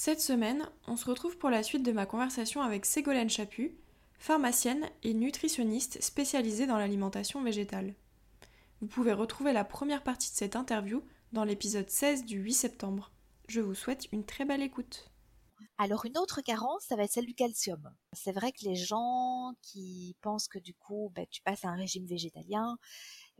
Cette semaine, on se retrouve pour la suite de ma conversation avec Ségolène Chaput, pharmacienne et nutritionniste spécialisée dans l'alimentation végétale. Vous pouvez retrouver la première partie de cette interview dans l'épisode 16 du 8 septembre. Je vous souhaite une très belle écoute. Alors une autre carence, ça va être celle du calcium. C'est vrai que les gens qui pensent que du coup, ben, tu passes à un régime végétalien,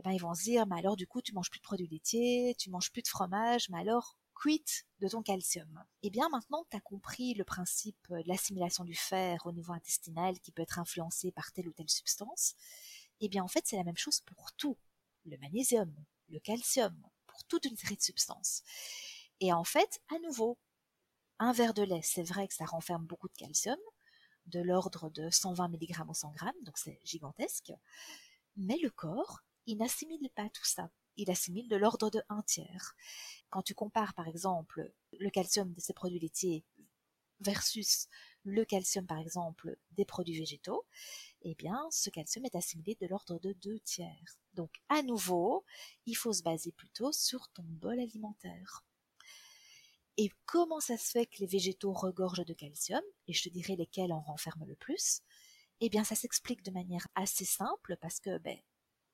eh ben, ils vont se dire, mais alors du coup, tu manges plus de produits laitiers, tu manges plus de fromage, mais alors quid de ton calcium Eh bien maintenant que tu as compris le principe de l'assimilation du fer au niveau intestinal qui peut être influencé par telle ou telle substance, eh bien en fait c'est la même chose pour tout. Le magnésium, le calcium, pour toute une série de substances. Et en fait, à nouveau, un verre de lait, c'est vrai que ça renferme beaucoup de calcium, de l'ordre de 120 mg au 100 g, donc c'est gigantesque. Mais le corps, il n'assimile pas tout ça il assimile de l'ordre de un tiers. Quand tu compares par exemple le calcium de ces produits laitiers versus le calcium par exemple des produits végétaux, eh bien ce calcium est assimilé de l'ordre de deux tiers. Donc à nouveau, il faut se baser plutôt sur ton bol alimentaire. Et comment ça se fait que les végétaux regorgent de calcium, et je te dirai lesquels en renferment le plus Eh bien ça s'explique de manière assez simple parce que ben,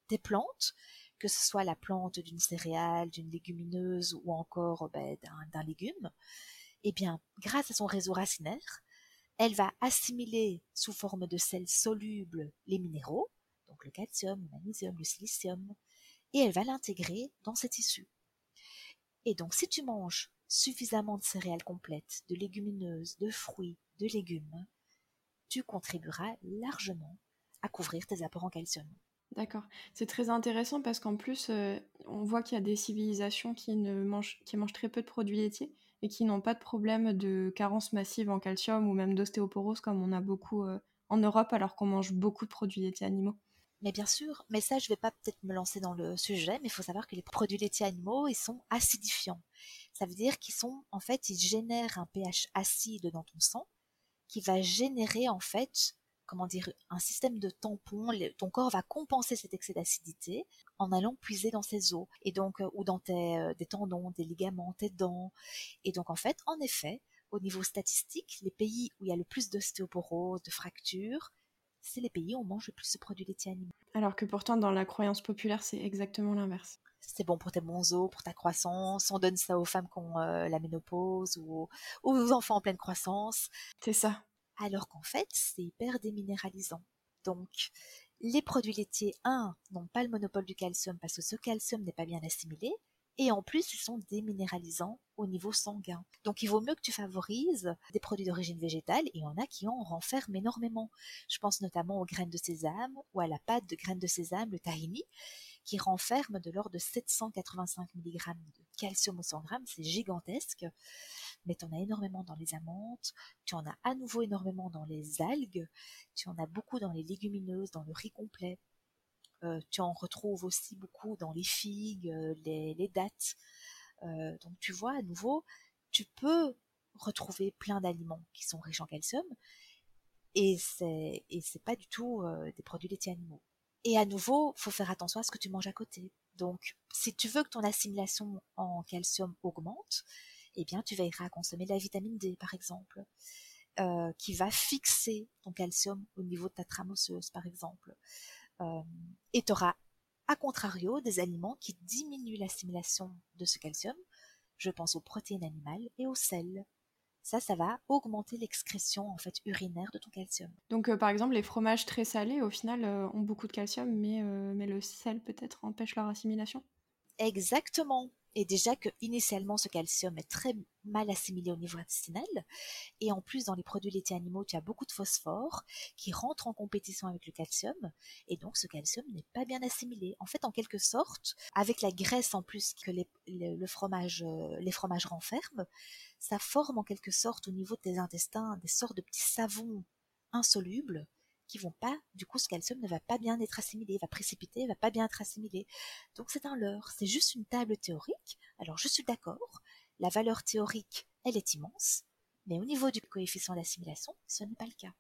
des plantes, que ce soit la plante d'une céréale, d'une légumineuse ou encore ben, d'un légume, eh bien, grâce à son réseau racinaire, elle va assimiler sous forme de sels solubles les minéraux, donc le calcium, le magnésium, le silicium, et elle va l'intégrer dans ses tissus. Et donc, si tu manges suffisamment de céréales complètes, de légumineuses, de fruits, de légumes, tu contribueras largement à couvrir tes apports en calcium. D'accord. C'est très intéressant parce qu'en plus, euh, on voit qu'il y a des civilisations qui, mangent très peu de produits laitiers et qui n'ont pas de problème de carence massive en calcium ou même d'ostéoporose comme on a beaucoup euh, en Europe alors qu'on mange beaucoup de produits laitiers animaux. Mais bien sûr, mais ça je vais pas peut-être me lancer dans le sujet, mais il faut savoir que les produits laitiers animaux, ils sont acidifiants. Ça veut dire qu'ils sont, en fait, ils génèrent un pH acide dans ton sang qui va générer en fait comment dire, un système de tampon. ton corps va compenser cet excès d'acidité en allant puiser dans ses os et donc euh, ou dans tes euh, des tendons, des ligaments, tes dents. Et donc en fait, en effet, au niveau statistique, les pays où il y a le plus d'ostéoporose, de fractures, c'est les pays où on mange le plus de produits laitiers animaux. Alors que pourtant, dans la croyance populaire, c'est exactement l'inverse. C'est bon pour tes bons os, pour ta croissance. On donne ça aux femmes qui ont euh, la ménopause ou aux enfants en pleine croissance. C'est ça alors qu'en fait, c'est hyper déminéralisant. Donc, les produits laitiers, un, n'ont pas le monopole du calcium parce que ce calcium n'est pas bien assimilé, et en plus, ils sont déminéralisants au niveau sanguin. Donc, il vaut mieux que tu favorises des produits d'origine végétale, et il y en a qui en renferment énormément. Je pense notamment aux graines de sésame ou à la pâte de graines de sésame, le tahini, qui renferme de l'ordre de 785 mg de calcium au 100 g, c'est gigantesque. Mais tu en as énormément dans les amandes, tu en as à nouveau énormément dans les algues, tu en as beaucoup dans les légumineuses, dans le riz complet. Euh, tu en retrouves aussi beaucoup dans les figues, euh, les, dattes. Euh, donc tu vois, à nouveau, tu peux retrouver plein d'aliments qui sont riches en calcium, et c'est et c'est pas du tout des produits laitiers animaux. Et à nouveau, faut faire attention à ce que tu manges à côté. Donc, si tu veux que ton assimilation en calcium augmente, eh bien, tu veilleras à consommer de la vitamine D, par exemple, euh, qui va fixer ton calcium au niveau de ta trame osseuse, par exemple. Euh, et tu auras, à contrario, des aliments qui diminuent l'assimilation de ce calcium. Je pense aux protéines animales et aux sels ça, ça va augmenter l'excrétion en fait urinaire de ton calcium. Donc, euh, par exemple, les fromages très salés, au final, euh, ont beaucoup de calcium, mais, euh, mais le sel peut-être empêche leur assimilation? Exactement. Et déjà que initialement ce calcium est très mal assimilé au niveau intestinal, et en plus dans les produits laitiers animaux tu as beaucoup de phosphore qui rentre en compétition avec le calcium, et donc ce calcium n'est pas bien assimilé. En fait, en quelque sorte, avec la graisse en plus que les, le, fromage, euh, les fromages renferment, ça forme en quelque sorte au niveau de tes intestins des sortes de petits savons insolubles qui vont pas, du coup, ce calcium ne va pas bien être assimilé, va précipiter, va pas bien être assimilé. Donc c'est un leurre, c'est juste une table théorique. Alors je suis d'accord, la valeur théorique, elle est immense, mais au niveau du coefficient d'assimilation, ce n'est pas le cas.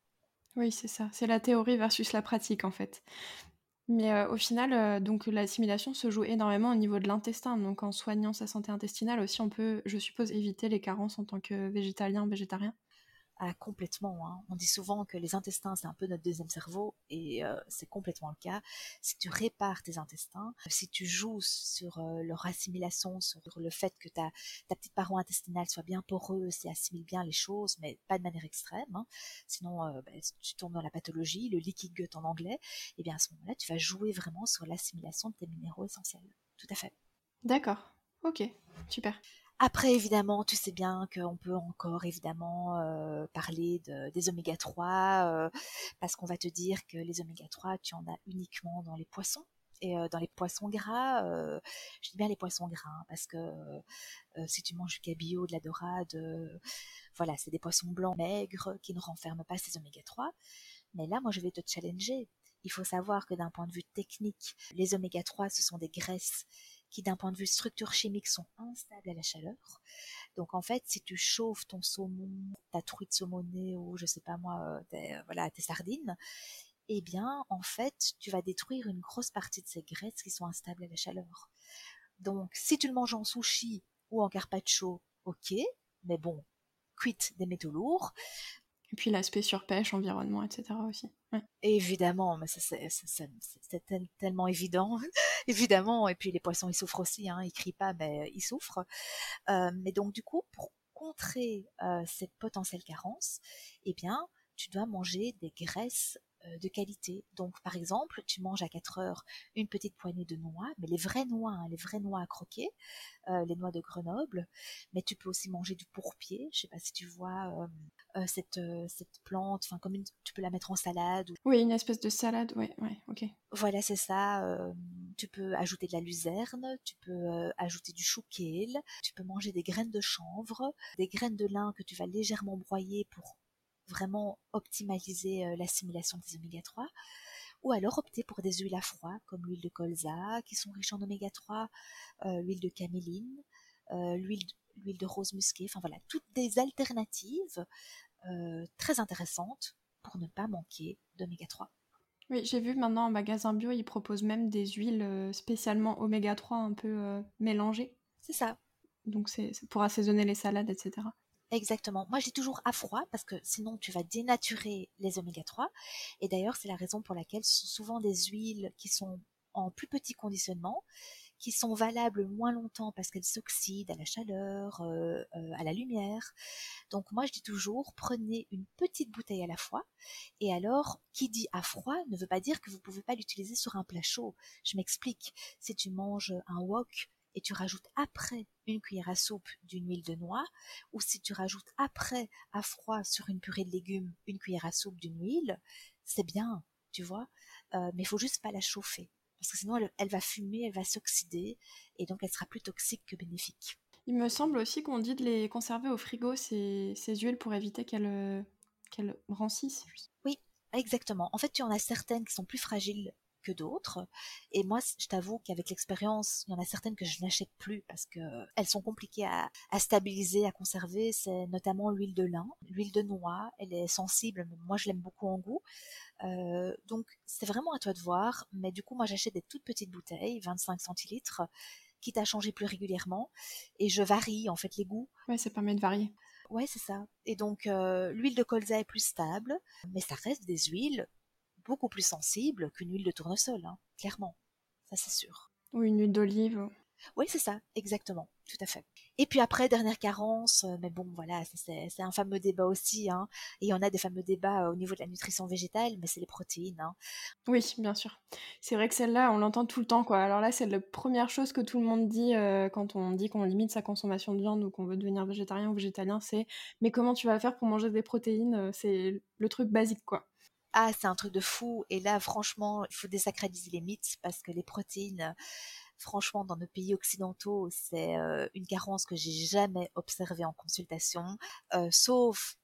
Oui, c'est ça, c'est la théorie versus la pratique en fait. Mais euh, au final, euh, donc l'assimilation se joue énormément au niveau de l'intestin. Donc en soignant sa santé intestinale aussi, on peut, je suppose, éviter les carences en tant que végétalien, végétarien. Ah, complètement. Hein. On dit souvent que les intestins, c'est un peu notre deuxième cerveau, et euh, c'est complètement le cas. Si tu répares tes intestins, si tu joues sur euh, leur assimilation, sur le fait que ta, petite paroi intestinale soit bien poreuse et assimile bien les choses, mais pas de manière extrême, hein. sinon euh, ben, tu tombes dans la pathologie, le leaky gut en anglais, et bien à ce moment-là, tu vas jouer vraiment sur l'assimilation de tes minéraux essentiels. Tout à fait. D'accord. Ok. Super. Après, évidemment, tu sais bien qu'on peut encore évidemment euh, parler de, des oméga 3 euh, parce qu'on va te dire que les oméga 3, tu en as uniquement dans les poissons et euh, dans les poissons gras. je dis bien les poissons gras hein, parce que si tu manges du cabillaud, de la dorade, voilà, c'est des poissons blancs maigres qui ne renferment pas ces oméga 3. Mais là, moi, je vais te challenger. Il faut savoir que d'un point de vue technique, les oméga 3, ce sont des graisses qui d'un point de vue structure chimique sont instables à la chaleur. Donc en fait, si tu chauffes ton saumon, ta truite saumonée ou je sais pas moi, euh, tes, euh, voilà, tes sardines, eh bien en fait, tu vas détruire une grosse partie de ces graisses qui sont instables à la chaleur. Donc si tu le manges en sushi ou en carpaccio, ok, mais bon, quitte des métaux lourds? Et puis l'aspect surpêche, environnement, etc. aussi. Évidemment, mais c'est tellement évident, évidemment. Et puis les poissons, ils souffrent aussi, hein, ils crient pas, mais ils souffrent. Euh, mais donc du coup, pour contrer euh, cette potentielle carence, eh bien, tu dois manger des graisses de qualité. Donc, par exemple, tu manges à 4 heures une petite poignée de noix, mais les vraies noix, hein, les vraies noix à croquer, euh, les noix de Grenoble. Mais tu peux aussi manger du pourpier. Je sais pas si tu vois euh, cette, cette plante, enfin comme tu peux la mettre en salade. Oui, une espèce de salade, oui, ouais, ok. Voilà, c'est ça. tu peux ajouter de la luzerne, tu peux ajouter du chou kale, tu peux manger des graines de chanvre, des graines de lin que tu vas légèrement broyer pour vraiment optimaliser euh, l'assimilation des oméga 3 ou alors opter pour des huiles à froid comme l'huile de colza qui sont riches en oméga 3, euh, l'huile de caméline, euh, l'huile de rose musquée, enfin voilà, toutes des alternatives très intéressantes pour ne pas manquer d'oméga 3. Oui, j'ai vu maintenant en magasin bio, ils proposent même des huiles spécialement oméga 3 un peu mélangées. C'est ça. Donc c'est pour assaisonner les salades, etc. Exactement. Moi, je toujours à froid parce que sinon tu vas dénaturer les oméga 3. Et d'ailleurs, c'est la raison pour laquelle ce sont souvent des huiles qui sont en plus petit conditionnement, qui sont valables moins longtemps parce qu'elles s'oxydent à la chaleur, euh, euh, à la lumière. Donc moi, je dis toujours, prenez une petite bouteille à la fois. Et alors, qui dit à froid ne veut pas dire que vous ne pouvez pas l'utiliser sur un plat chaud. Je m'explique. Si tu manges un wok et tu rajoutes après une cuillère à soupe d'une huile de noix, ou si tu rajoutes après à froid sur une purée de légumes une cuillère à soupe d'une huile, c'est bien, tu vois, euh, mais il faut juste pas la chauffer, parce que sinon elle, va fumer, elle va s'oxyder, et donc elle sera plus toxique que bénéfique. Il me semble aussi qu'on dit de les conserver au frigo, ces, ces huiles, pour éviter qu'elles qu'elles rancissent. Oui, exactement. En fait, tu en as certaines qui sont plus fragiles que d'autres. Et moi, je t'avoue qu'avec l'expérience, il y en a certaines que je n'achète plus parce que elles sont compliquées à, stabiliser, à conserver. C'est notamment l'huile de lin, l'huile de noix. Elle est sensible, mais moi je l'aime beaucoup en goût. Euh, donc c'est vraiment à toi de voir. Mais du coup, moi j'achète des toutes petites bouteilles, 25 centilitres, quitte à changer plus régulièrement. Et je varie en fait les goûts. Ouais, ça permet de varier. Ouais, c'est ça. Et donc euh, l'huile de colza est plus stable, mais ça reste des huiles beaucoup plus sensible qu'une huile de tournesol, hein, clairement. Ça, c'est sûr. Ou une huile d'olive. Oui, c'est ça, exactement, tout à fait. Et puis après, dernière carence, euh, mais bon, voilà, c'est un fameux débat aussi, hein, et on a des fameux débats euh, au niveau de la nutrition végétale, mais c'est les protéines. Hein. Oui, bien sûr. C'est vrai que celle-là, on l'entend tout le temps, quoi. Alors là, c'est la première chose que tout le monde dit euh, quand on dit qu'on limite sa consommation de viande ou qu'on veut devenir végétarien ou végétalien, c'est « mais comment tu vas faire pour manger des protéines ?» C'est le truc basique, quoi ah, c'est un truc de fou. Et là, franchement, il faut désacraliser les mythes parce que les protéines, franchement, dans nos pays occidentaux, c'est une carence que j'ai jamais observée en consultation, sauf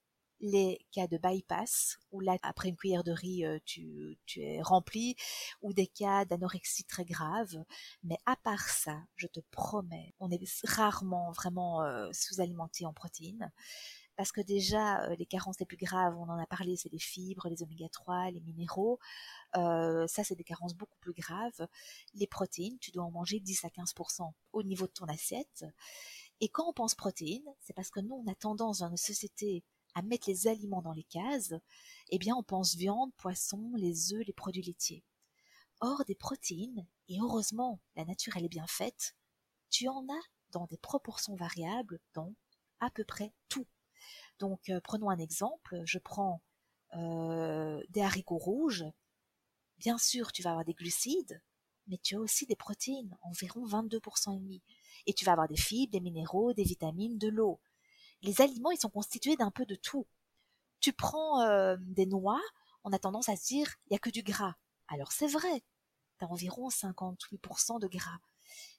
les cas de bypass, où là, après une cuillère de riz, tu es rempli, ou des cas d'anorexie très grave. Mais à part ça, je te promets, on est rarement vraiment sous-alimenté en protéines parce que déjà les carences les plus graves, on en a parlé, c'est les fibres, les oméga 3, les minéraux. ça, c'est des carences beaucoup plus graves. Les protéines, tu dois en manger 10 à 15% au niveau de ton assiette. Et quand on pense protéines, c'est parce que nous, on a tendance dans nos sociétés à mettre les aliments dans les cases. Eh bien, on pense viande, poisson, les œufs, les produits laitiers. Or, des protéines, et heureusement, la nature, elle est bien faite, tu en as dans des proportions variables dans à peu près tout donc euh, prenons un exemple, je prends euh, des haricots rouges, bien sûr tu vas avoir des glucides, mais tu as aussi des protéines, environ 22% et demi. Et tu vas avoir des fibres, des minéraux, des vitamines, de l'eau. Les aliments, ils sont constitués d'un peu de tout. Tu prends euh, des noix, on a tendance à se dire, il n'y a que du gras. Alors c'est vrai, tu as environ 58% de gras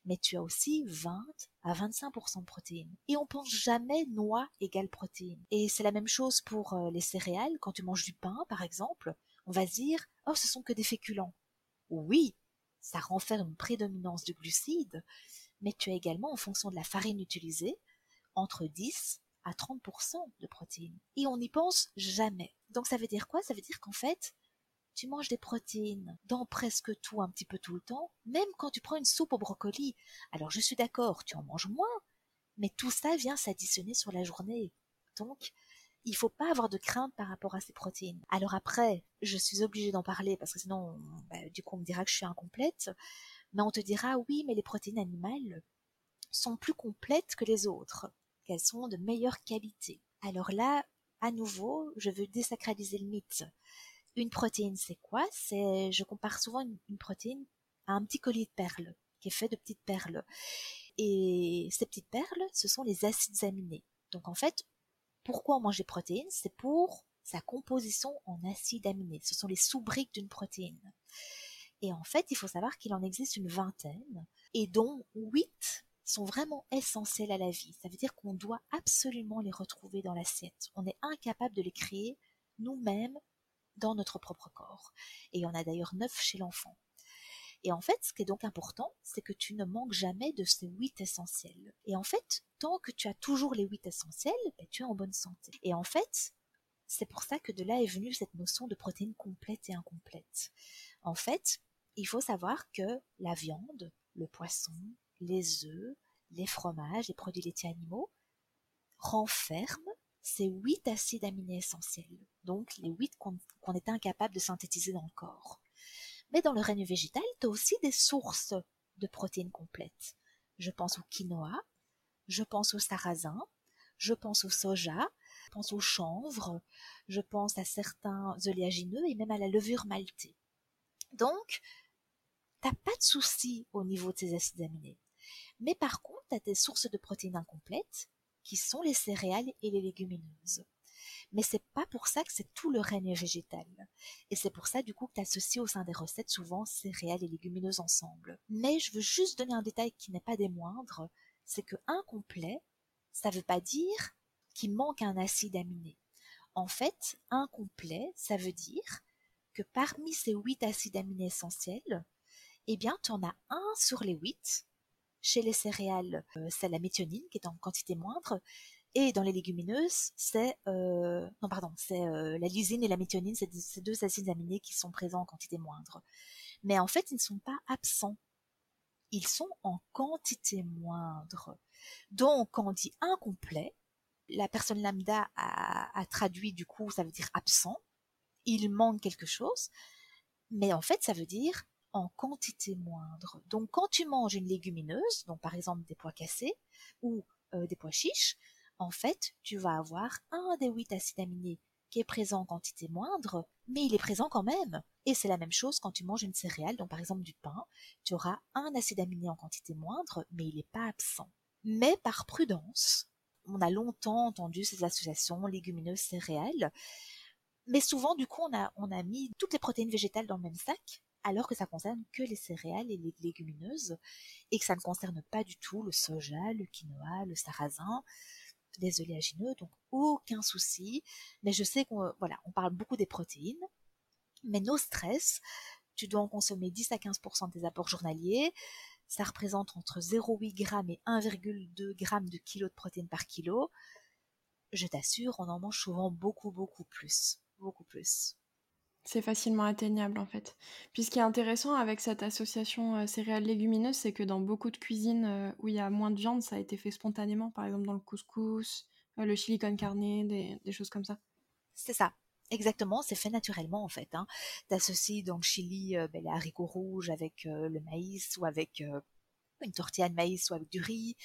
mais tu as aussi 20 à 25% de protéines. Et on pense jamais noix égale protéines. Et c'est la même chose pour euh, les céréales. Quand tu manges du pain, par exemple, on va dire, oh, ce sont que des féculents. Oui, ça renferme une prédominance de glucides, mais tu as également, en fonction de la farine utilisée, entre 10 à 30% de protéines. Et on n'y pense jamais. Donc ça veut dire quoi? Ça veut dire qu'en fait, tu manges des protéines dans presque tout un petit peu tout le temps, même quand tu prends une soupe au brocoli. Alors je suis d'accord, tu en manges moins, mais tout ça vient s'additionner sur la journée. Donc, il faut pas avoir de crainte par rapport à ces protéines. Alors après, je suis obligée d'en parler parce que sinon, bah, du coup, on me dira que je suis incomplète. Mais on te dira, oui, mais les protéines animales sont plus complètes que les autres, qu'elles sont de meilleure qualité. Alors là, à nouveau, je veux désacraliser le mythe. Une protéine, c'est quoi? C'est, je compare souvent une, protéine à un petit collier de perles qui est fait de petites perles. Et ces petites perles, ce sont les acides aminés. Donc en fait, pourquoi on mange des protéines? C'est pour sa composition en acides aminés. Ce sont les sous-briques d'une protéine. Et en fait, il faut savoir qu'il en existe une vingtaine, et dont huit sont vraiment essentiels à la vie. Ça veut dire qu'on doit absolument les retrouver dans l'assiette. On est incapable de les créer nous-mêmes dans notre propre corps. Et il y en a d'ailleurs neuf chez l'enfant. Et en fait, ce qui est donc important, c'est que tu ne manques jamais de ces huit essentiels. Et en fait, tant que tu as toujours les huit essentiels, ben, tu es en bonne santé. Et en fait, c'est pour ça que de là est venue cette notion de protéines complètes et incomplètes. En fait, il faut savoir que la viande, le poisson, les œufs, les fromages, les produits laitiers animaux renferment ces huit acides aminés essentiels, donc les huit qu'on est incapable de synthétiser dans le corps. Mais dans le règne végétal, tu as aussi des sources de protéines complètes. Je pense au quinoa, je pense au sarrasin, je pense au soja, je pense au chanvre, je pense à certains oléagineux et même à la levure maltée. Donc, t'as pas de souci au niveau de ces acides aminés. Mais par contre, tu as des sources de protéines incomplètes qui sont les céréales et les légumineuses. Mais c'est pas pour ça que c'est tout le règne végétal. Et c'est pour ça, du coup, que tu associes au sein des recettes souvent céréales et légumineuses ensemble. Mais je veux juste donner un détail qui n'est pas des moindres, c'est que incomplet, ça veut pas dire qu'il manque un acide aminé. En fait, incomplet, ça veut dire que parmi ces huit acides aminés essentiels, eh bien, tu en as un sur les huit chez les céréales, euh, c'est la méthionine qui est en quantité moindre. Et dans les légumineuses, c'est euh, non pardon, c'est euh, la lysine et la méthionine, c'est ces deux acides aminés qui sont présents en quantité moindre. Mais en fait, ils ne sont pas absents. Ils sont en quantité moindre. Donc, quand on dit incomplet, la personne lambda a, a traduit du coup, ça veut dire absent. Il manque quelque chose. Mais en fait, ça veut dire en quantité moindre. Donc quand tu manges une légumineuse, donc par exemple des pois cassés ou euh, des pois chiches, en fait, tu vas avoir un des huit acides aminés qui est présent en quantité moindre, mais il est présent quand même. Et c'est la même chose quand tu manges une céréale, donc par exemple du pain, tu auras un acide aminé en quantité moindre, mais il n'est pas absent. Mais par prudence, on a longtemps entendu ces associations légumineuses céréales, mais souvent du coup on a, on a mis toutes les protéines végétales dans le même sac, alors que ça concerne que les céréales et les légumineuses, et que ça ne concerne pas du tout le soja, le quinoa, le sarrasin, les oléagineux, donc aucun souci. Mais je sais qu'on voilà, on parle beaucoup des protéines, mais nos stress, tu dois en consommer 10 à 15% des apports journaliers. Ça représente entre 0,8 g et 1,2 g de kilo de protéines par kilo. Je t'assure, on en mange souvent beaucoup, beaucoup plus. Beaucoup plus. C'est facilement atteignable en fait. Puis ce qui est intéressant avec cette association euh, céréales légumineuses, c'est que dans beaucoup de cuisines euh, où il y a moins de viande, ça a été fait spontanément, par exemple dans le couscous, euh, le chili con carne, des, choses comme ça. C'est ça. Exactement, c'est fait naturellement en fait. Hein. Tu associes dans le chili ben, les haricots rouges avec le maïs ou avec une tortilla de maïs ou avec du riz.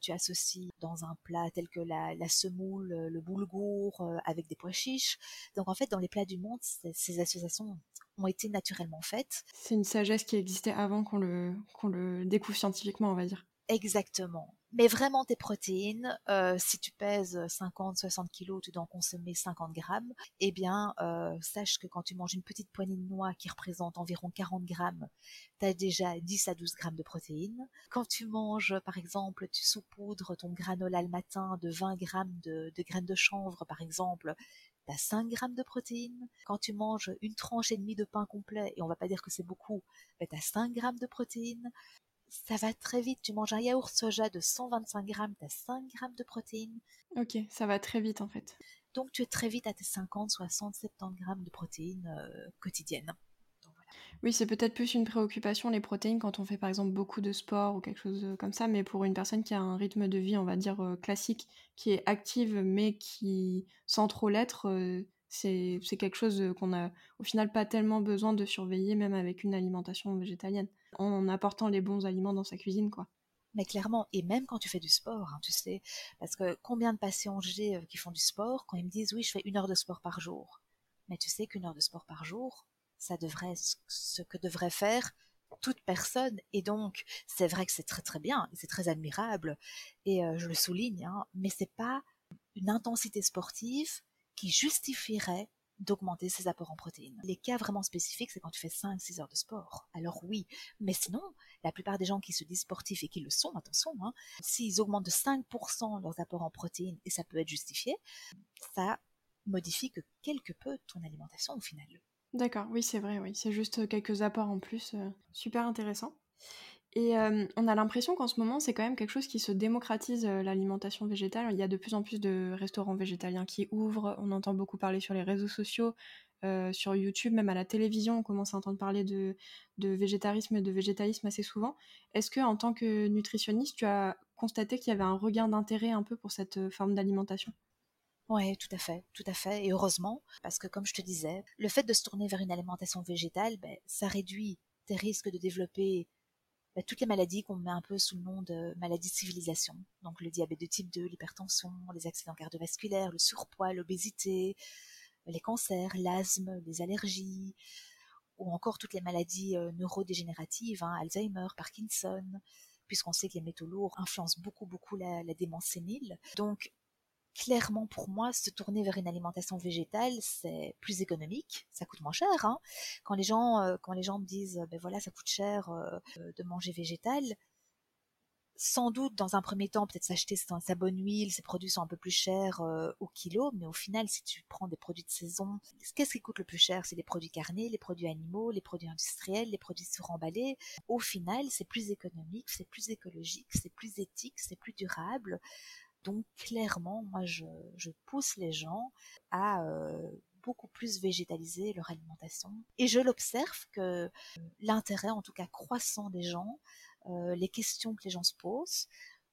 tu associes dans un plat tel que la, semoule, le boulgour avec des pois chiches. Donc en fait, dans les plats du monde, ces associations ont été naturellement faites. C'est une sagesse qui existait avant qu'on le, qu'on le découvre scientifiquement, on va dire. Exactement. Mais vraiment tes protéines, euh, si tu pèses 50-60 kilos, tu dois en consommer 50 grammes, eh bien, euh, sache que quand tu manges une petite poignée de noix qui représente environ 40 grammes, tu as déjà 10 à 12 grammes de protéines. Quand tu manges, par exemple, tu saupoudres ton granola le matin de 20 grammes de, graines de chanvre, par exemple, tu as 5 grammes de protéines. Quand tu manges une tranche et demie de pain complet, et on va pas dire que c'est beaucoup, tu as 5 grammes de protéines ça va très vite. Tu manges un yaourt soja de 125 grammes, tu as 5 grammes de protéines. Ok, ça va très vite en fait. Donc tu es très vite à tes 50, 60, 70 grammes de protéines euh, quotidiennes. Oui, c'est peut-être plus une préoccupation les protéines quand on fait par exemple beaucoup de sport ou quelque chose comme ça, mais pour une personne qui a un rythme de vie, on va dire euh, classique, qui est active mais qui sans trop l'être, euh, c'est quelque chose qu'on a au final pas tellement besoin de surveiller, même avec une alimentation végétalienne, en apportant les bons aliments dans sa cuisine, quoi. Mais clairement, et même quand tu fais du sport, hein, tu sais, parce que combien de patients j'ai euh, qui font du sport, quand ils me disent oui, je fais une heure de sport par jour. Mais tu sais qu'une heure de sport par jour, ça devrait ce que devrait faire toute personne. Et donc, c'est vrai que c'est très très bien, c'est très admirable, et euh, je le souligne, hein, mais c'est pas une intensité sportive qui justifierait d'augmenter ses apports en protéines. Les cas vraiment spécifiques, c'est quand tu fais 5-6 heures de sport. Alors oui, mais sinon, la plupart des gens qui se disent sportifs et qui le sont, attention, hein, s'ils augmentent de 5% leurs apports en protéines, et ça peut être justifié, ça modifie que quelque peu ton alimentation au final. D'accord, oui c'est vrai, oui, c'est juste quelques apports en plus, euh, super intéressant. Et on a l'impression qu'en ce moment, c'est quand même quelque chose qui se démocratise l'alimentation végétale. Il y a de plus en plus de restaurants végétaliens qui ouvrent. On entend beaucoup parler sur les réseaux sociaux, sur YouTube, même à la télévision, on commence à entendre parler de, de végétarisme et de végétalisme assez souvent. Est-ce que, en tant que nutritionniste, tu as constaté qu'il y avait un regain d'intérêt un peu pour cette forme d'alimentation? Oui, tout à fait, tout à fait, et heureusement, parce que comme je te disais, le fait de se tourner vers une alimentation végétale, ben, ça réduit tes risques de développer bah, toutes les maladies qu'on met un peu sous le nom de maladies de civilisation. Donc le diabète de type 2, l'hypertension, les accidents cardiovasculaires, le surpoids, l'obésité, les cancers, l'asthme, les allergies, ou encore toutes les maladies euh, neurodégénératives, hein, Alzheimer, Parkinson, puisqu'on sait que les métaux lourds influencent beaucoup beaucoup la, la démence sénile. Donc clairement pour moi, se tourner vers une alimentation végétale, c'est plus économique, ça coûte moins cher. Hein. Quand les gens, euh, quand les gens me disent, ben voilà, ça coûte cher euh, de manger végétal, sans doute dans un premier temps peut-être s'acheter sa bonne huile, ses produits sont un peu plus chers euh, au kilo, mais au final, si tu prends des produits de saison, qu'est-ce qui coûte le plus cher? C'est les produits carnés, les produits animaux, les produits industriels, les produits suremballés. Au final, c'est plus économique, c'est plus écologique, c'est plus éthique, c'est plus durable. Donc clairement, moi, je, pousse les gens à euh, beaucoup plus végétaliser leur alimentation. Et je l'observe que euh, l'intérêt, en tout cas croissant des gens, euh, les questions que les gens se posent,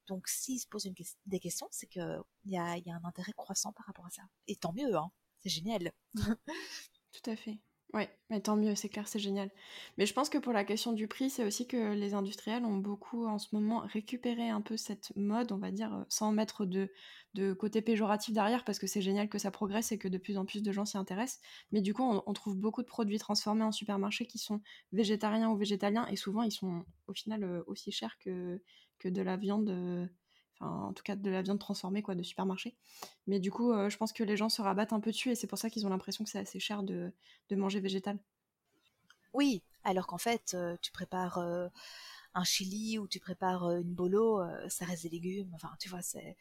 donc s'ils se posent des questions, c'est qu'il y a, y a un intérêt croissant par rapport à ça. Et tant mieux, hein, c'est génial. Tout à fait. Ouais, mais tant mieux, c'est clair, c'est génial. Mais je pense que pour la question du prix, c'est aussi que les industriels ont beaucoup en ce moment récupéré un peu cette mode, on va dire, euh, sans mettre de, côté péjoratif derrière, parce que c'est génial que ça progresse et que de plus en plus de gens s'y intéressent. Mais du coup, on, trouve beaucoup de produits transformés en supermarché qui sont végétariens ou végétaliens, et souvent ils sont au final euh, aussi chers que, que de la viande. Euh, en tout cas de la viande transformée quoi de supermarché. Mais du coup, euh, je pense que les gens se rabattent un peu dessus et c'est pour ça qu'ils ont l'impression que c'est assez cher de, manger végétal. Oui, alors qu'en fait, euh, tu prépares euh, un chili ou tu prépares une bolo, ça reste des légumes. Enfin, tu vois, c'est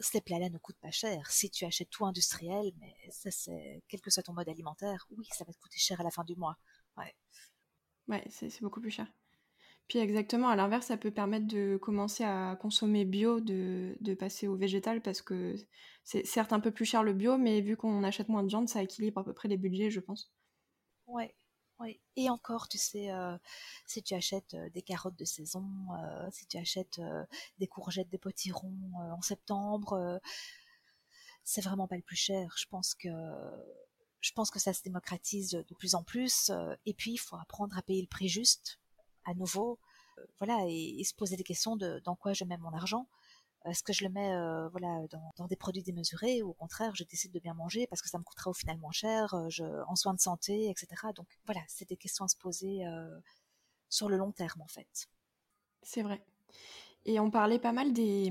ces plats-là ne coûtent pas cher. Si tu achètes tout industriel, mais ça c'est quel que soit ton mode alimentaire, oui, ça va te coûter cher à la fin du mois. Ouais. Ouais, c'est beaucoup plus cher. Puis exactement, à l'inverse, ça peut permettre de commencer à consommer bio, de, passer au végétal, parce que c'est certes un peu plus cher le bio, mais vu qu'on achète moins de viande, ça équilibre à peu près les budgets, je pense. Ouais, ouais. Et encore, tu sais, euh, si tu achètes euh, des carottes de saison, euh, si tu achètes des courgettes, des potirons en septembre, c'est vraiment pas le plus cher. Je pense que je pense que ça se démocratise de plus en plus. et puis, il faut apprendre à payer le prix juste à nouveau, euh, voilà, et, se poser des questions de dans quoi je mets mon argent. Est-ce que je le mets euh, voilà dans, des produits démesurés ou au contraire je décide de bien manger parce que ça me coûtera au final moins cher euh, je, en soins de santé etc donc voilà c'est des questions à se poser sur le long terme en fait. C'est vrai et on parlait pas mal des,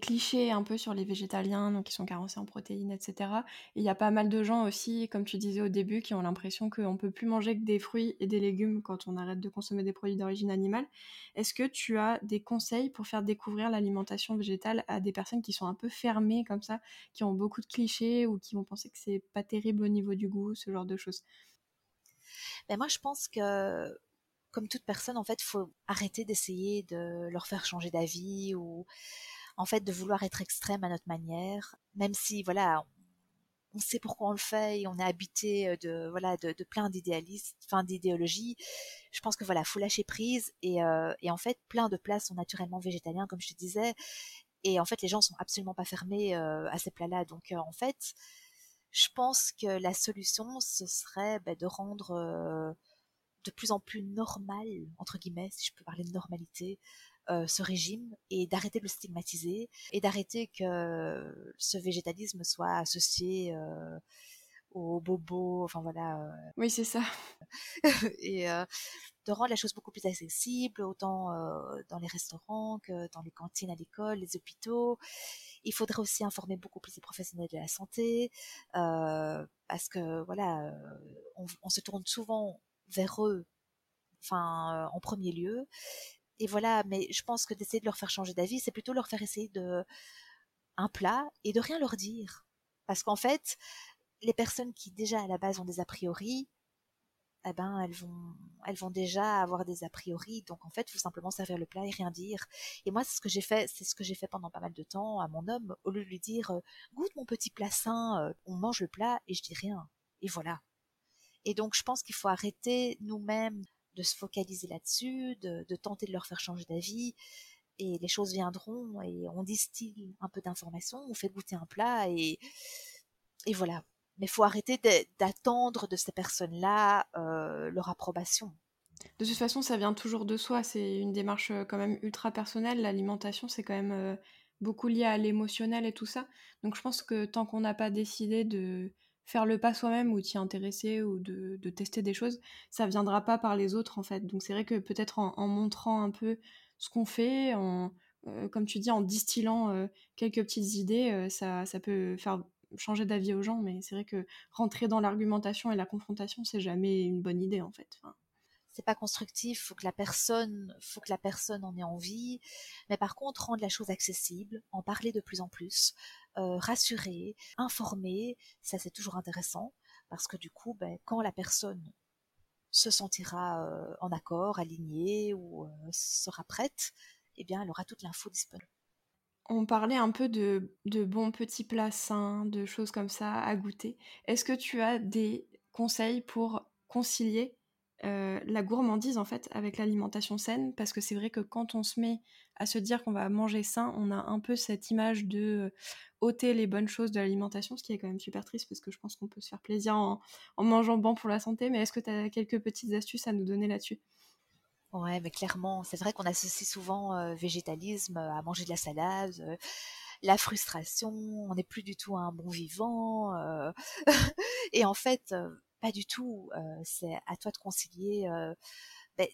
clichés un peu sur les végétaliens, donc qui sont carencés en protéines, etc. Et il y a pas mal de gens aussi, comme tu disais au début, qui ont l'impression qu'on peut plus manger que des fruits et des légumes quand on arrête de consommer des produits d'origine animale. Est-ce que tu as des conseils pour faire découvrir l'alimentation végétale à des personnes qui sont un peu fermées comme ça, qui ont beaucoup de clichés ou qui vont penser que c'est pas terrible au niveau du goût, ce genre de choses? Ben moi, je pense que comme toute personne, en fait, faut arrêter d'essayer de leur faire changer d'avis ou en fait de vouloir être extrême à notre manière, même si voilà, on sait pourquoi on le fait et on est habité euh, de voilà de, plein d'idéalistes, enfin d'idéologies. Je pense que voilà, faut lâcher prise et, euh, et en fait, plein de plats sont naturellement végétaliens, comme je te disais, et en fait, les gens sont absolument pas fermés euh, à ces plats-là. Donc, en fait, je pense que la solution, ce serait bah, de rendre de plus en plus normal, entre guillemets, si je peux parler de normalité, euh, ce régime et d'arrêter de le stigmatiser et d'arrêter que ce végétalisme soit associé euh, au bobo, enfin voilà. Euh, oui, c'est ça. et de rendre la chose beaucoup plus accessible, autant dans les restaurants que dans les cantines à l'école, les hôpitaux. Il faudrait aussi informer beaucoup plus les professionnels de la santé, parce que voilà, on se tourne souvent vers eux, enfin en premier lieu. Et voilà, mais je pense que d'essayer de leur faire changer d'avis, c'est plutôt leur faire essayer de un plat et de rien leur dire. Parce qu'en fait, les personnes qui déjà à la base ont des a priori, eh ben elles vont elles vont déjà avoir des a priori. Donc en fait faut simplement servir le plat et rien dire. Et moi c'est ce que j'ai fait c'est ce que j'ai fait pendant pas mal de temps à mon homme. Au lieu de lui dire goûte mon petit plat sain on mange le plat et je dis rien et voilà et donc, je pense qu'il faut arrêter nous-mêmes de se focaliser là-dessus, de, tenter de leur faire changer d'avis. Et les choses viendront et on distille un peu d'informations, on fait goûter un plat et, voilà. Mais il faut arrêter d'attendre de ces personnes-là euh, leur approbation. De toute façon, ça vient toujours de soi. C'est une démarche euh, quand même ultra personnelle. L'alimentation, c'est quand même euh, beaucoup lié à l'émotionnel et tout ça. Donc je pense que tant qu'on n'a pas décidé de, faire le pas soi-même ou t'y intéresser ou de, tester des choses, ça viendra pas par les autres en fait. Donc c'est vrai que peut-être en, montrant un peu ce qu'on fait, en, euh, comme tu dis, en distillant euh, quelques petites idées, euh, ça, ça peut faire changer d'avis aux gens, mais c'est vrai que rentrer dans l'argumentation et la confrontation, c'est jamais une bonne idée en fait c'est pas constructif, faut que la personne, faut que la personne en ait envie. Mais par contre, rendre la chose accessible, en parler de plus en plus, euh, rassurer, informer, ça c'est toujours intéressant parce que du coup, ben, quand la personne se sentira euh, en accord, alignée ou euh, sera prête, eh bien, elle aura toute l'info disponible. On parlait un peu de, de bons petits plats sains, de choses comme ça à goûter. Est-ce que tu as des conseils pour concilier euh, la gourmandise en fait avec l'alimentation saine parce que c'est vrai que quand on se met à se dire qu'on va manger sain, on a un peu cette image de ôter les bonnes choses de l'alimentation, ce qui est quand même super triste parce que je pense qu'on peut se faire plaisir en, mangeant bon pour la santé. Mais est-ce que tu as quelques petites astuces à nous donner là-dessus? Ouais, mais clairement, c'est vrai qu'on associe souvent végétalisme à manger de la salade, la frustration, on n'est plus du tout un bon vivant. et en fait, pas du tout. c'est à toi de concilier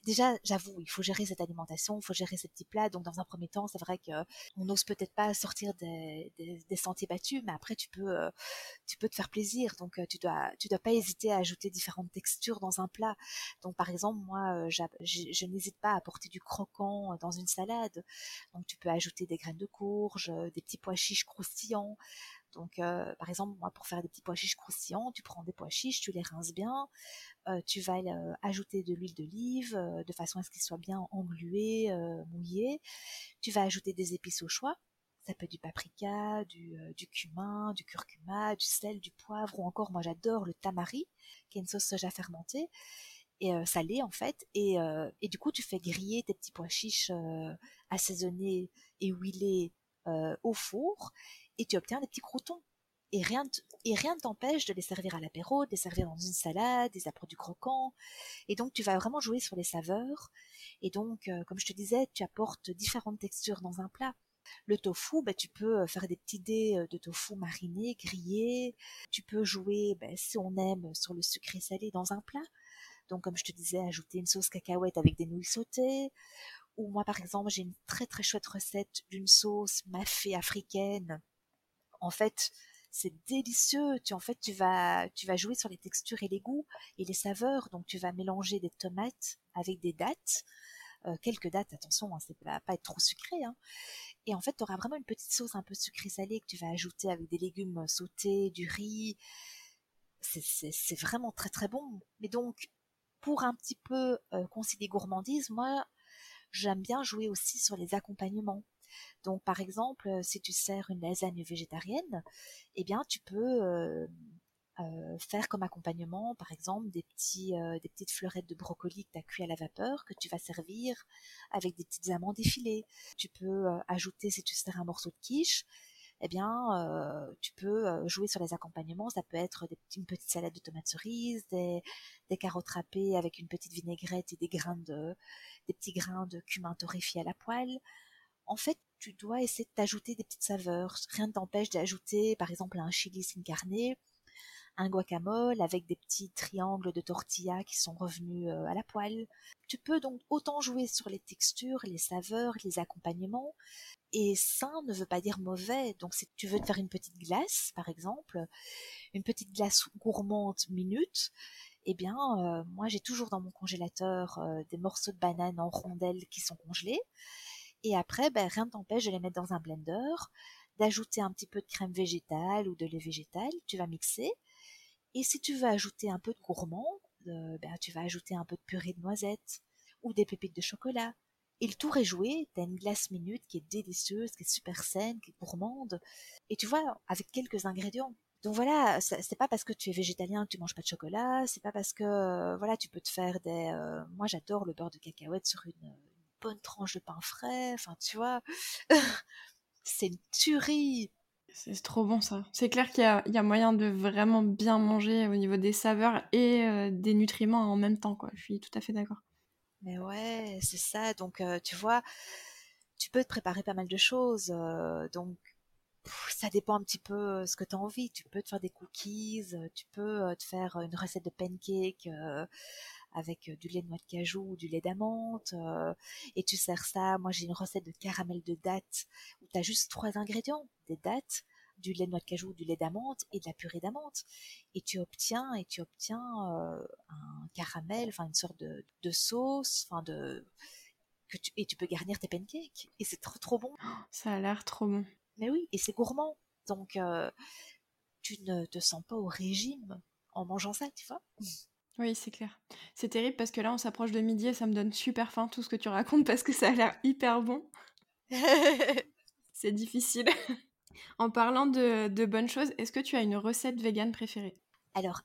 déjà, j'avoue, il faut gérer cette alimentation, il faut gérer ces petits plats. Donc, dans un premier temps, c'est vrai que on n'ose peut-être pas sortir des, des, sentiers battus, mais après, tu peux, tu peux te faire plaisir. Donc, tu dois, tu dois pas hésiter à ajouter différentes textures dans un plat. Donc, par exemple, moi, je, n'hésite pas à apporter du croquant dans une salade. Donc, tu peux ajouter des graines de courge, des petits pois chiches croustillants. Donc, par exemple, moi, pour faire des petits pois chiches croustillants, tu prends des pois chiches, tu les rinces bien, tu vas ajouter de l'huile d'olive de façon à ce qu'ils soient bien englués, mouillés. Tu vas ajouter des épices au choix. Ça peut être du paprika, du, cumin, du curcuma, du sel, du poivre ou encore, moi j'adore le tamari, qui est une sauce soja fermentée et salée en fait. Et, du coup, tu fais griller tes petits pois chiches assaisonnés et huilés au four et tu obtiens des petits croutons et rien et rien ne t'empêche de les servir à l'apéro, de les servir dans une salade, des produits croquants. Et donc tu vas vraiment jouer sur les saveurs. Et donc, euh, comme je te disais, tu apportes différentes textures dans un plat. Le tofu, bah, tu peux euh, faire des petits dés euh, de tofu marinés, grillés. Tu peux jouer, bah, si on aime, sur le sucré salé dans un plat. Donc, comme je te disais, ajouter une sauce cacahuète avec des nouilles sautées. Ou moi, par exemple, j'ai une très très chouette recette d'une sauce mafé africaine. En fait, c'est délicieux. Tu en fait tu vas tu vas jouer sur les textures et les goûts et les saveurs. Donc tu vas mélanger des tomates avec des dattes. Euh, quelques dattes, attention, hein, c'est pas, pas être trop sucré. Hein. Et en fait, tu auras vraiment une petite sauce un peu sucrée-salée que tu vas ajouter avec des légumes sautés, du riz. C'est vraiment très très bon. Mais donc, pour un petit peu euh, concilier gourmandise, moi, j'aime bien jouer aussi sur les accompagnements. Donc, par exemple, euh, si tu sers une lasagne végétarienne, eh bien, tu peux euh, euh, faire comme accompagnement, par exemple, des, petites fleurettes de brocoli que tu as cuit à la vapeur, que tu vas servir avec des petites amandes effilées. Tu peux ajouter, si tu sers un morceau de quiche, eh bien, tu peux jouer sur les accompagnements. Ça peut être des, une petite salade de tomates cerises, des, des, carottes râpées avec une petite vinaigrette et des grains de, des petits grains de cumin torréfié à la poêle en fait, tu dois essayer de t'ajouter des petites saveurs. Rien ne t'empêche d'ajouter, par exemple, un chili sin un guacamole avec des petits triangles de tortilla qui sont revenus euh, à la poêle. Tu peux donc autant jouer sur les textures, les saveurs, les accompagnements. Et sain ne veut pas dire mauvais. Donc si tu veux te faire une petite glace, par exemple, une petite glace gourmande minute, eh bien, euh, moi j'ai toujours dans mon congélateur euh, des morceaux de banane en rondelles qui sont congelés. Et après, ben, rien ne t'empêche de les mettre dans un blender, d'ajouter un petit peu de crème végétale ou de lait végétal, tu vas mixer. Et si tu veux ajouter un peu de gourmand, euh, ben, tu vas ajouter un peu de purée de noisettes ou des pépites de chocolat. Et le tour est joué, t'as une glace minute qui est délicieuse, qui est super saine, qui est gourmande. Et tu vois, avec quelques ingrédients. Donc voilà, c'est pas parce que tu es végétalien que tu manges pas de chocolat, c'est pas parce que euh, voilà, tu peux te faire des. Euh, moi, j'adore le beurre de cacahuète sur une, bonne tranche de pain frais. Enfin, tu vois, c'est une tuerie. C'est trop bon ça. C'est clair qu'il y, a moyen de vraiment bien manger au niveau des saveurs et euh, des nutriments en même temps. Quoi. Je suis tout à fait d'accord. Mais ouais, c'est ça. Donc, euh, tu vois, tu peux te préparer pas mal de choses. Euh, donc, ça dépend un petit peu ce que tu as envie. Tu peux te faire des cookies, tu peux te faire une recette de pancake avec du lait de noix de cajou ou du lait d'amande et tu sers ça. Moi, j'ai une recette de caramel de dattes où tu as juste trois ingrédients, des dattes, du lait de noix de cajou, du lait d'amande et de la purée d'amande. Et tu obtiens et tu obtiens un caramel, enfin une sorte de, sauce, enfin de que tu, et tu peux garnir tes pancakes et c'est trop trop bon. Ça a l'air trop bon. Mais oui, et c'est gourmand. Donc tu ne te sens pas au régime en mangeant ça, tu vois. Oui, c'est clair. C'est terrible parce que là, on s'approche de midi et ça me donne super faim tout ce que tu racontes parce que ça a l'air hyper bon. c'est difficile. en parlant de, bonnes choses, est-ce que tu as une recette végane préférée? Alors,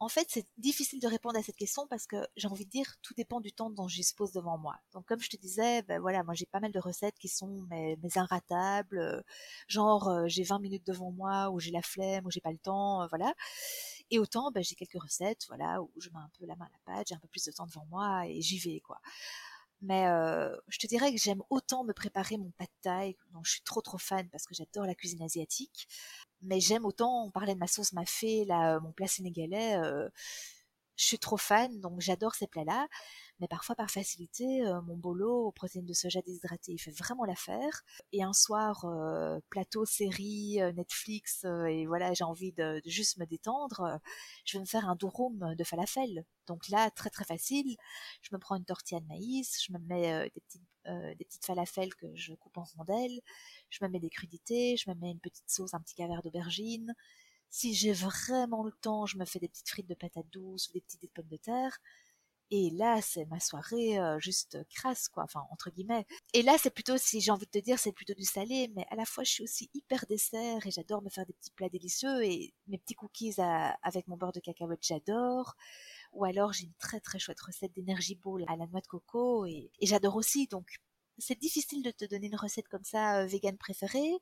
en fait, c'est difficile de répondre à cette question parce que j'ai envie de dire, tout dépend du temps dont je dispose devant moi. Donc, comme je te disais, ben voilà, moi j'ai pas mal de recettes qui sont mes, mes inratables, euh, genre euh, j'ai 20 minutes devant moi ou j'ai la flemme ou j'ai pas le temps, euh, voilà. Et autant, ben, j'ai quelques recettes, voilà, où je mets un peu la main à la pâte, j'ai un peu plus de temps devant moi et j'y vais, quoi. Mais je te dirais que j'aime autant me préparer mon pad thai, dont je suis trop trop fan parce que j'adore la cuisine asiatique. Mais j'aime autant, on parlait de ma sauce mafé, là, mon plat sénégalais, je suis trop fan, donc j'adore ces plats-là mais parfois par facilité, euh, mon bolo aux protéines de soja déshydratées, il fait vraiment l'affaire. Et un soir, euh, plateau, série, euh, Netflix, et voilà, j'ai envie de, juste me détendre, je vais me faire un durum de falafel. Donc là, très très facile, je me prends une tortilla de maïs, je me mets des petites petites falafels que je coupe en rondelles, je me mets des crudités, je me mets une petite sauce, un petit cavert d'aubergine. Si j'ai vraiment le temps, je me fais des petites frites de patates douces ou des petites pommes de terre. Et là, c'est ma soirée euh, juste crasse, quoi, enfin, entre guillemets. Et là, c'est plutôt, si j'ai envie de te dire, c'est plutôt du salé, mais à la fois, je suis aussi hyper dessert et j'adore me faire des petits plats délicieux et mes petits cookies avec mon beurre de cacahuète, j'adore. Ou alors, j'ai une très très chouette recette d'énergie bowl à la noix de coco et, j'adore aussi. Donc, c'est difficile de te donner une recette comme ça, vegan préférée.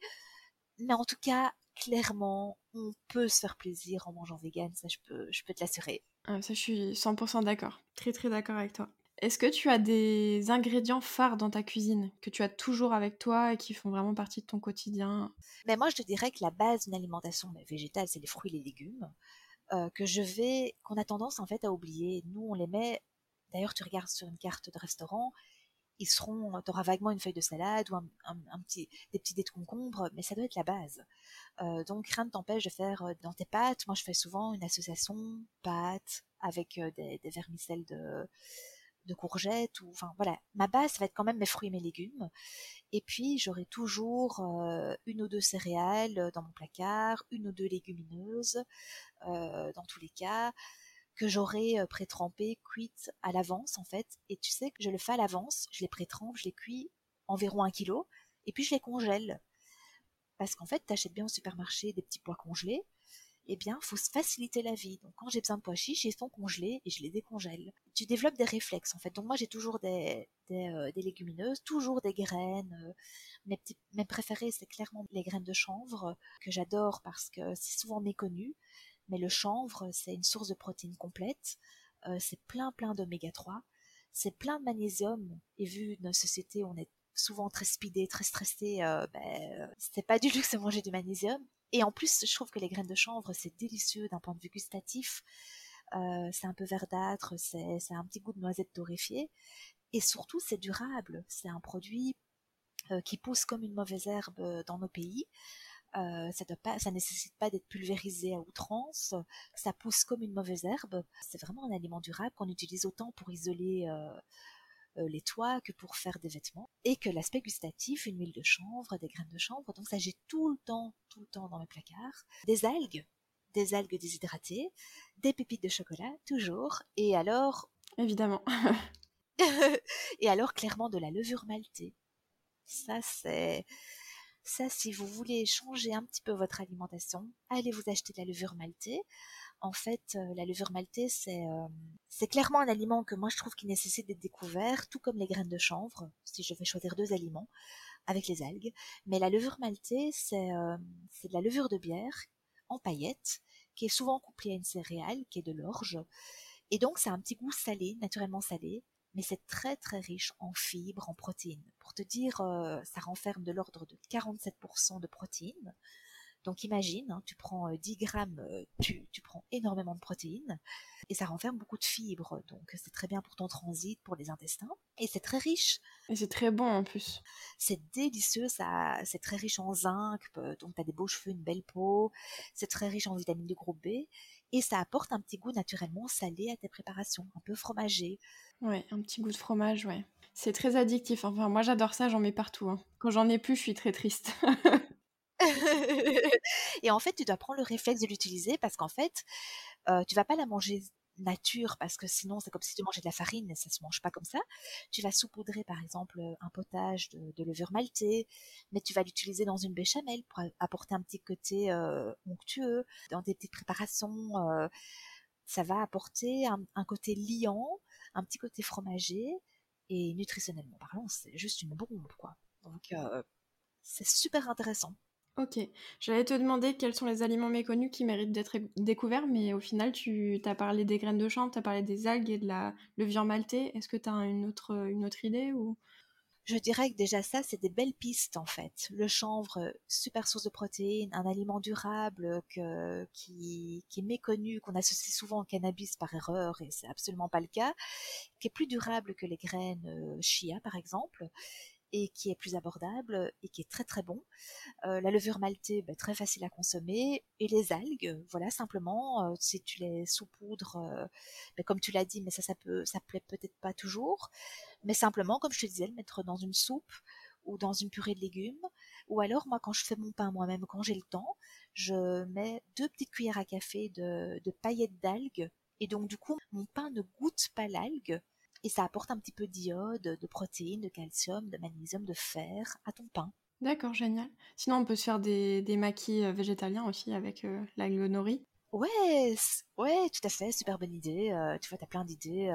Mais en tout cas, clairement, on peut se faire plaisir en mangeant vegan, ça je peux, je peux te l'assurer. Ça, je suis 100% d'accord. Très, très d'accord avec toi. Est-ce que tu as des ingrédients phares dans ta cuisine que tu as toujours avec toi et qui font vraiment partie de ton quotidien? Mais Moi, je te dirais que la base d'une alimentation végétale, c'est les fruits et les légumes. Euh, que je vais, qu'on a tendance en fait à oublier. Nous, on les met. D'ailleurs, tu regardes sur une carte de restaurant, ils seront, tu auras vaguement une feuille de salade ou un, petit, des petits dés de concombre, mais ça doit être la base. Euh, donc rien ne t'empêche de faire euh, dans tes pâtes. Moi, je fais souvent une association pâtes avec euh, des, vermicelles de, de courgettes ou enfin voilà. Ma base ça va être quand même mes fruits et mes légumes. Et puis j'aurai toujours une ou deux céréales dans mon placard, une ou deux légumineuses dans tous les cas que j'aurai pré-trempées, cuites à l'avance en fait. Et tu sais que je le fais à l'avance, je les pré-trempe, je les cuis environ un kilo, et puis je les congèle. Parce qu'en fait, tu achètes bien au supermarché des petits pois congelés, eh bien, faut se faciliter la vie. Donc, quand j'ai besoin de pois chiches, ils sont congelés et je les décongèle. Tu développes des réflexes, en fait. Donc, moi, j'ai toujours des, des, légumineuses, toujours des graines. mes, petits, mes préférés, c'est clairement les graines de chanvre, que j'adore parce que c'est souvent méconnu. Mais le chanvre, c'est une source de protéines complète. Euh, c'est plein, plein d'oméga 3. C'est plein de magnésium. Et vu notre société, on est souvent très speedé, très stressé. Euh, ben, c'est pas du luxe de manger du magnésium. Et en plus, je trouve que les graines de chanvre, c'est délicieux d'un point de vue gustatif. Euh, c'est un peu verdâtre, c'est, c'est un petit goût de noisette torréfiée. Et surtout, c'est durable. C'est un produit euh, qui pousse comme une mauvaise herbe dans nos pays. Euh, ça ne pas, ça nécessite pas d'être pulvérisé à outrance, ça pousse comme une mauvaise herbe. C'est vraiment un aliment durable qu'on utilise autant pour isoler euh, euh, les toits que pour faire des vêtements. Et que l'aspect gustatif, une huile de chanvre, des graines de chanvre, donc ça j'ai tout le temps, tout le temps dans mes placards. Des algues, des algues déshydratées, des pépites de chocolat, toujours. Et alors... Évidemment. et alors clairement de la levure maltée. Ça c'est ça, si vous voulez changer un petit peu votre alimentation, allez vous acheter de la levure maltée. En fait, euh, la levure maltée, c'est euh, clairement un aliment que moi je trouve qui nécessite d'être découvert, tout comme les graines de chanvre, si je vais choisir deux aliments avec les algues. Mais la levure maltée, c'est euh, de la levure de bière en paillettes, qui est souvent couplée à une céréale, qui est de l'orge. Et donc, c'est un petit goût salé, naturellement salé, mais c'est très très riche en fibres, en protéines. Pour te dire, euh, ça renferme de l'ordre de 47% de protéines. Donc imagine, hein, tu prends 10 euh, grammes, euh, tu, prends énormément de protéines et ça renferme beaucoup de fibres. Donc c'est très bien pour ton transit, pour les intestins. Et c'est très riche. Et c'est très bon en plus. C'est délicieux, ça, c'est très riche en zinc, donc tu as des beaux cheveux, une belle peau. C'est très riche en vitamines de groupe B et ça apporte un petit goût naturellement salé à tes préparations, un peu fromagé. Ouais, un petit goût de fromage, ouais. C'est très addictif. Enfin, moi j'adore ça, j'en mets partout. Hein. Quand j'en ai plus, je suis très triste. et en fait, tu dois prendre le réflexe de l'utiliser parce qu'en fait, euh, tu vas pas la manger nature parce que sinon c'est comme si tu mangeais de la farine et ça se mange pas comme ça. Tu vas saupoudrer par exemple un potage de, levure maltée, mais tu vas l'utiliser dans une béchamel pour apporter un petit côté euh, onctueux dans des petites préparations. Euh, ça va apporter un, côté liant, un petit côté fromager, et nutritionnellement parlant, c'est juste une bombe, quoi. Donc, euh, c'est super intéressant. Ok, j'allais te demander quels sont les aliments méconnus qui méritent d'être découverts, mais au final, tu as parlé des graines de chanvre, tu as parlé des algues et de la levure maltée. Est-ce que tu as une autre, une autre idée ou? Je dirais que déjà ça, c'est des belles pistes en fait. Le chanvre, super source de protéines, un aliment durable que, qui, qui, est méconnu, qu'on associe souvent au cannabis par erreur, et c'est absolument pas le cas, qui est plus durable que les graines euh, chia par exemple, et qui est plus abordable et qui est très très bon. Euh, la levure maltée, bah, très facile à consommer. Et les algues, voilà, simplement, euh, si tu les saupoudres, euh, bah, comme tu l'as dit, mais ça, ça peut, ça plaît peut-être pas toujours. Mais simplement, comme je te disais, le mettre dans une soupe ou dans une purée de légumes. Ou alors, moi, quand je fais mon pain moi-même, quand j'ai le temps, je mets deux petites cuillères à café de paillettes d'algues. Et donc, du coup, mon pain ne goûte pas l'algue et ça apporte un petit peu d'iode, de protéines, de calcium, de magnésium, de fer à ton pain. D'accord, génial. Sinon, on peut se faire des, des maquis euh, végétaliens aussi avec euh, la nori. Ouais, ouais, tout à fait, super bonne idée. Euh, tu vois, t'as plein d'idées.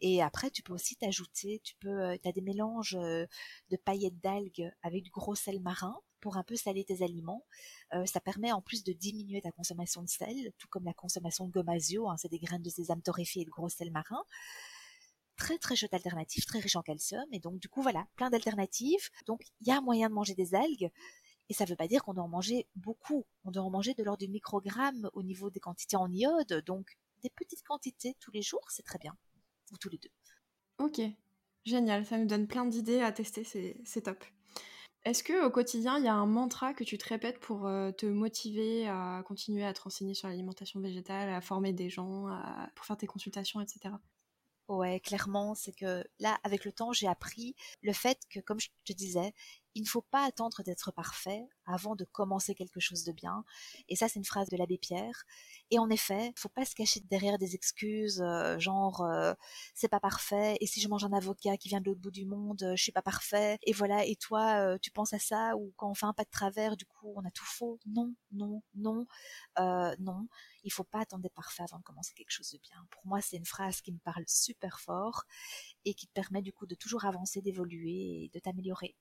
et après, tu peux aussi t'ajouter, tu peux, t'as des mélanges de paillettes d'algues avec du gros sel marin pour un peu saler tes aliments. ça permet en plus de diminuer ta consommation de sel, tout comme la consommation de gomasio, hein, c'est des graines de sésame torréfiées et de gros sel marin très très chouette alternative, très riche en calcium. Et donc du coup voilà, plein d'alternatives. Donc il y a moyen de manger des algues. Et ça ne veut pas dire qu'on doit en manger beaucoup. On doit en manger de l'ordre du microgramme au niveau des quantités en iode. Donc des petites quantités tous les jours, c'est très bien. Ou tous les deux. Ok, génial. Ça me donne plein d'idées à tester, c'est top. Est-ce que au quotidien, il y a un mantra que tu te répètes pour euh, te motiver à continuer à te renseigner sur l'alimentation végétale, à former des gens, pour faire tes consultations, etc. Ouais, clairement, c'est que là, avec le temps, j'ai appris le fait que, comme je te disais, il ne faut pas attendre d'être parfait avant de commencer quelque chose de bien. Et ça, c'est une phrase de l'abbé Pierre. Et en effet, il faut pas se cacher derrière des excuses, euh, genre euh, c'est pas parfait. Et si je mange un avocat qui vient de l'autre bout du monde, euh, je suis pas parfait. Et voilà. Et toi, tu penses à ça ou quand on fait un pas de travers, du coup, on a tout faux. Non, non, non, non. Il faut pas attendre d'être parfait avant de commencer quelque chose de bien. Pour moi, c'est une phrase qui me parle super fort et qui permet du coup de toujours avancer, d'évoluer et de t'améliorer.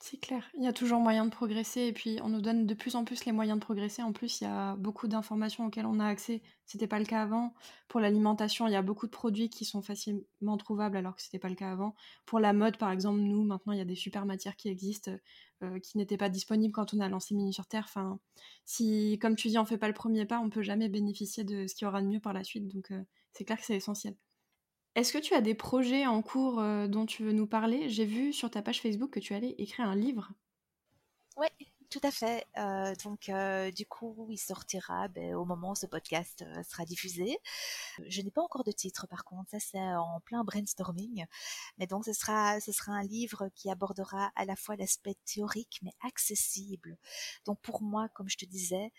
C'est clair, il y a toujours moyen de progresser et puis on nous donne de plus en plus les moyens de progresser. En plus, il y a beaucoup d'informations auxquelles on a accès. C'était pas le cas avant. Pour l'alimentation, il y a beaucoup de produits qui sont facilement trouvables alors que c'était pas le cas avant. Pour la mode, par exemple, nous maintenant, il y a des super matières qui existent euh, qui n'étaient pas disponibles quand on a lancé Mini sur Terre. Enfin, si, comme tu dis, on fait pas le premier pas, on peut jamais bénéficier de ce qu'il y aura de mieux par la suite. Donc, euh, c'est clair que c'est essentiel. Est-ce que tu as des projets en cours euh, dont tu veux nous parler? J'ai vu sur ta page Facebook que tu allais écrire un livre. Oui, tout à fait. Euh, donc, euh, du coup, il sortira ben, au moment où ce podcast sera diffusé. Je n'ai pas encore de titre, par contre. Ça, c'est en plein brainstorming. Mais donc, ce sera, ce sera un livre qui abordera à la fois l'aspect théorique, mais accessible. Donc, pour moi, comme je te disais,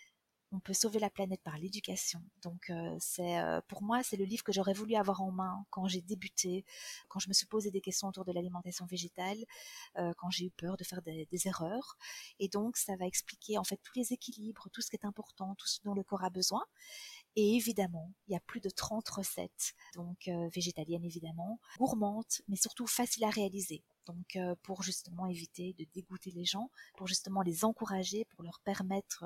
on peut sauver la planète par l'éducation. Donc euh, c'est euh, pour moi c'est le livre que j'aurais voulu avoir en main quand j'ai débuté, quand je me suis posé des questions autour de l'alimentation végétale, euh, quand j'ai eu peur de faire des, erreurs. Et donc ça va expliquer en fait tous les équilibres, tout ce qui est important, tout ce dont le corps a besoin. Et évidemment, il y a plus de 30 recettes, donc végétaliennes évidemment, gourmandes, mais surtout faciles à réaliser. Donc pour justement éviter de dégoûter les gens, pour justement les encourager, pour leur permettre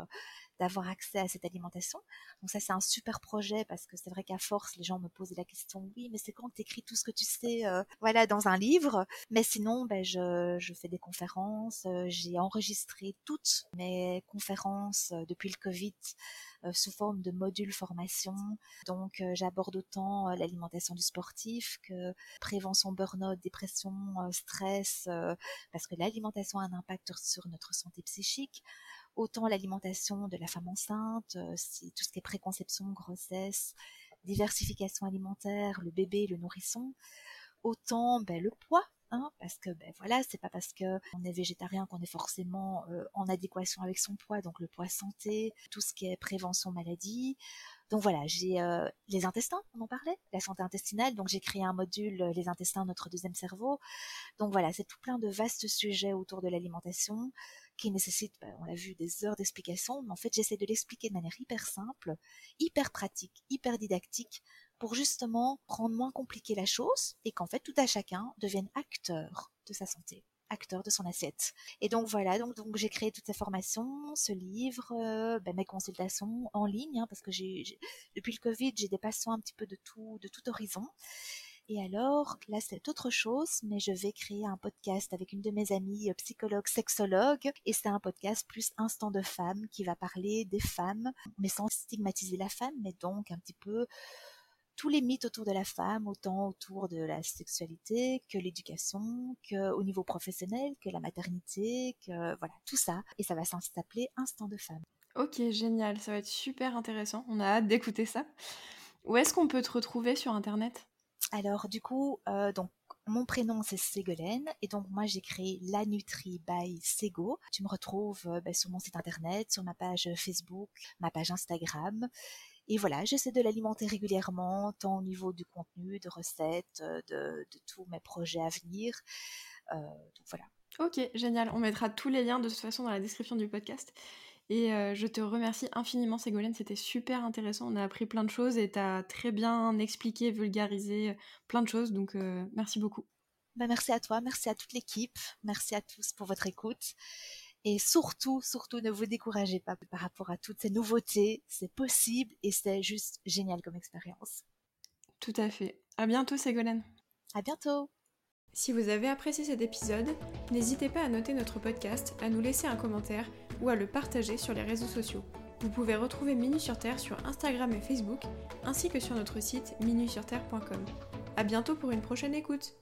d'avoir accès à cette alimentation. Donc ça, c'est un super projet parce que c'est vrai qu'à force, les gens me posent la question, oui, mais c'est quand tu écris tout ce que tu sais, euh, voilà, dans un livre? Mais sinon, ben, je, je fais des conférences, euh, j'ai enregistré toutes mes conférences euh, depuis le Covid sous forme de modules formation. Donc j'aborde autant l'alimentation du sportif que prévention burn-out, dépression, stress, parce que l'alimentation a un impact sur notre santé psychique autant l'alimentation de la femme enceinte, euh, tout ce qui est préconception, grossesse, diversification alimentaire, le bébé, le nourrisson, autant ben, le poids, hein, parce que ben voilà, c'est pas parce que on est végétarien qu'on est forcément euh, en adéquation avec son poids, donc le poids santé, tout ce qui est prévention maladie. Donc voilà, j'ai euh, les intestins, on en parlait, la santé intestinale. Donc j'ai créé un module les intestins, notre deuxième cerveau. Donc voilà, c'est tout plein de vastes sujets autour de l'alimentation qui nécessite, bah, on l'a vu, des heures d'explication, mais en fait j'essaie de l'expliquer de manière hyper simple, hyper pratique, hyper didactique, pour justement rendre moins compliqué la chose et qu'en fait tout à chacun devienne acteur de sa santé acteur de son assiette. Et donc voilà, donc, j'ai créé toute cette formation, ce livre, euh, ben, mes consultations en ligne, hein, parce que depuis le Covid, j'ai des patients un petit peu de tout, de tout horizon. Et alors, là, c'est autre chose, mais je vais créer un podcast avec une de mes amies euh, psychologue, sexologue, et c'est un podcast plus instant de femme qui va parler des femmes, mais sans stigmatiser la femme, mais donc un petit peu tous les mythes autour de la femme, autant autour de la sexualité que l'éducation, que au niveau professionnel, que la maternité, que voilà, tout ça. Et ça va s'appeler Instant de femme. Ok, génial, ça va être super intéressant. On a hâte d'écouter ça. Où est-ce qu'on peut te retrouver sur Internet? Alors, du coup, euh, donc mon prénom c'est Ségolène et donc moi j'ai créé la Nutri by Sego. Tu me retrouves euh, bah, sur mon site internet, sur ma page Facebook, ma page Instagram et voilà, j'essaie de l'alimenter régulièrement, tant au niveau du contenu, de recettes, euh, de, tous mes projets à venir. Donc voilà. Ok, génial. On mettra tous les liens de toute façon dans la description du podcast. Et euh, je te remercie infiniment, Ségolène. C'était super intéressant. On a appris plein de choses et tu as très bien expliqué, vulgarisé plein de choses. Donc, merci beaucoup. Ben, merci à toi, merci à toute l'équipe, merci à tous pour votre écoute. Et surtout, surtout, ne vous découragez pas par rapport à toutes ces nouveautés. C'est possible et c'est juste génial comme expérience. Tout à fait. À bientôt, Ségolène. À bientôt. Si vous avez apprécié cet épisode, n'hésitez pas à noter notre podcast, à nous laisser un commentaire ou à le partager sur les réseaux sociaux. Vous pouvez retrouver Minus sur Terre sur Instagram et Facebook, ainsi que sur notre site minusurterre.com. À bientôt pour une prochaine écoute.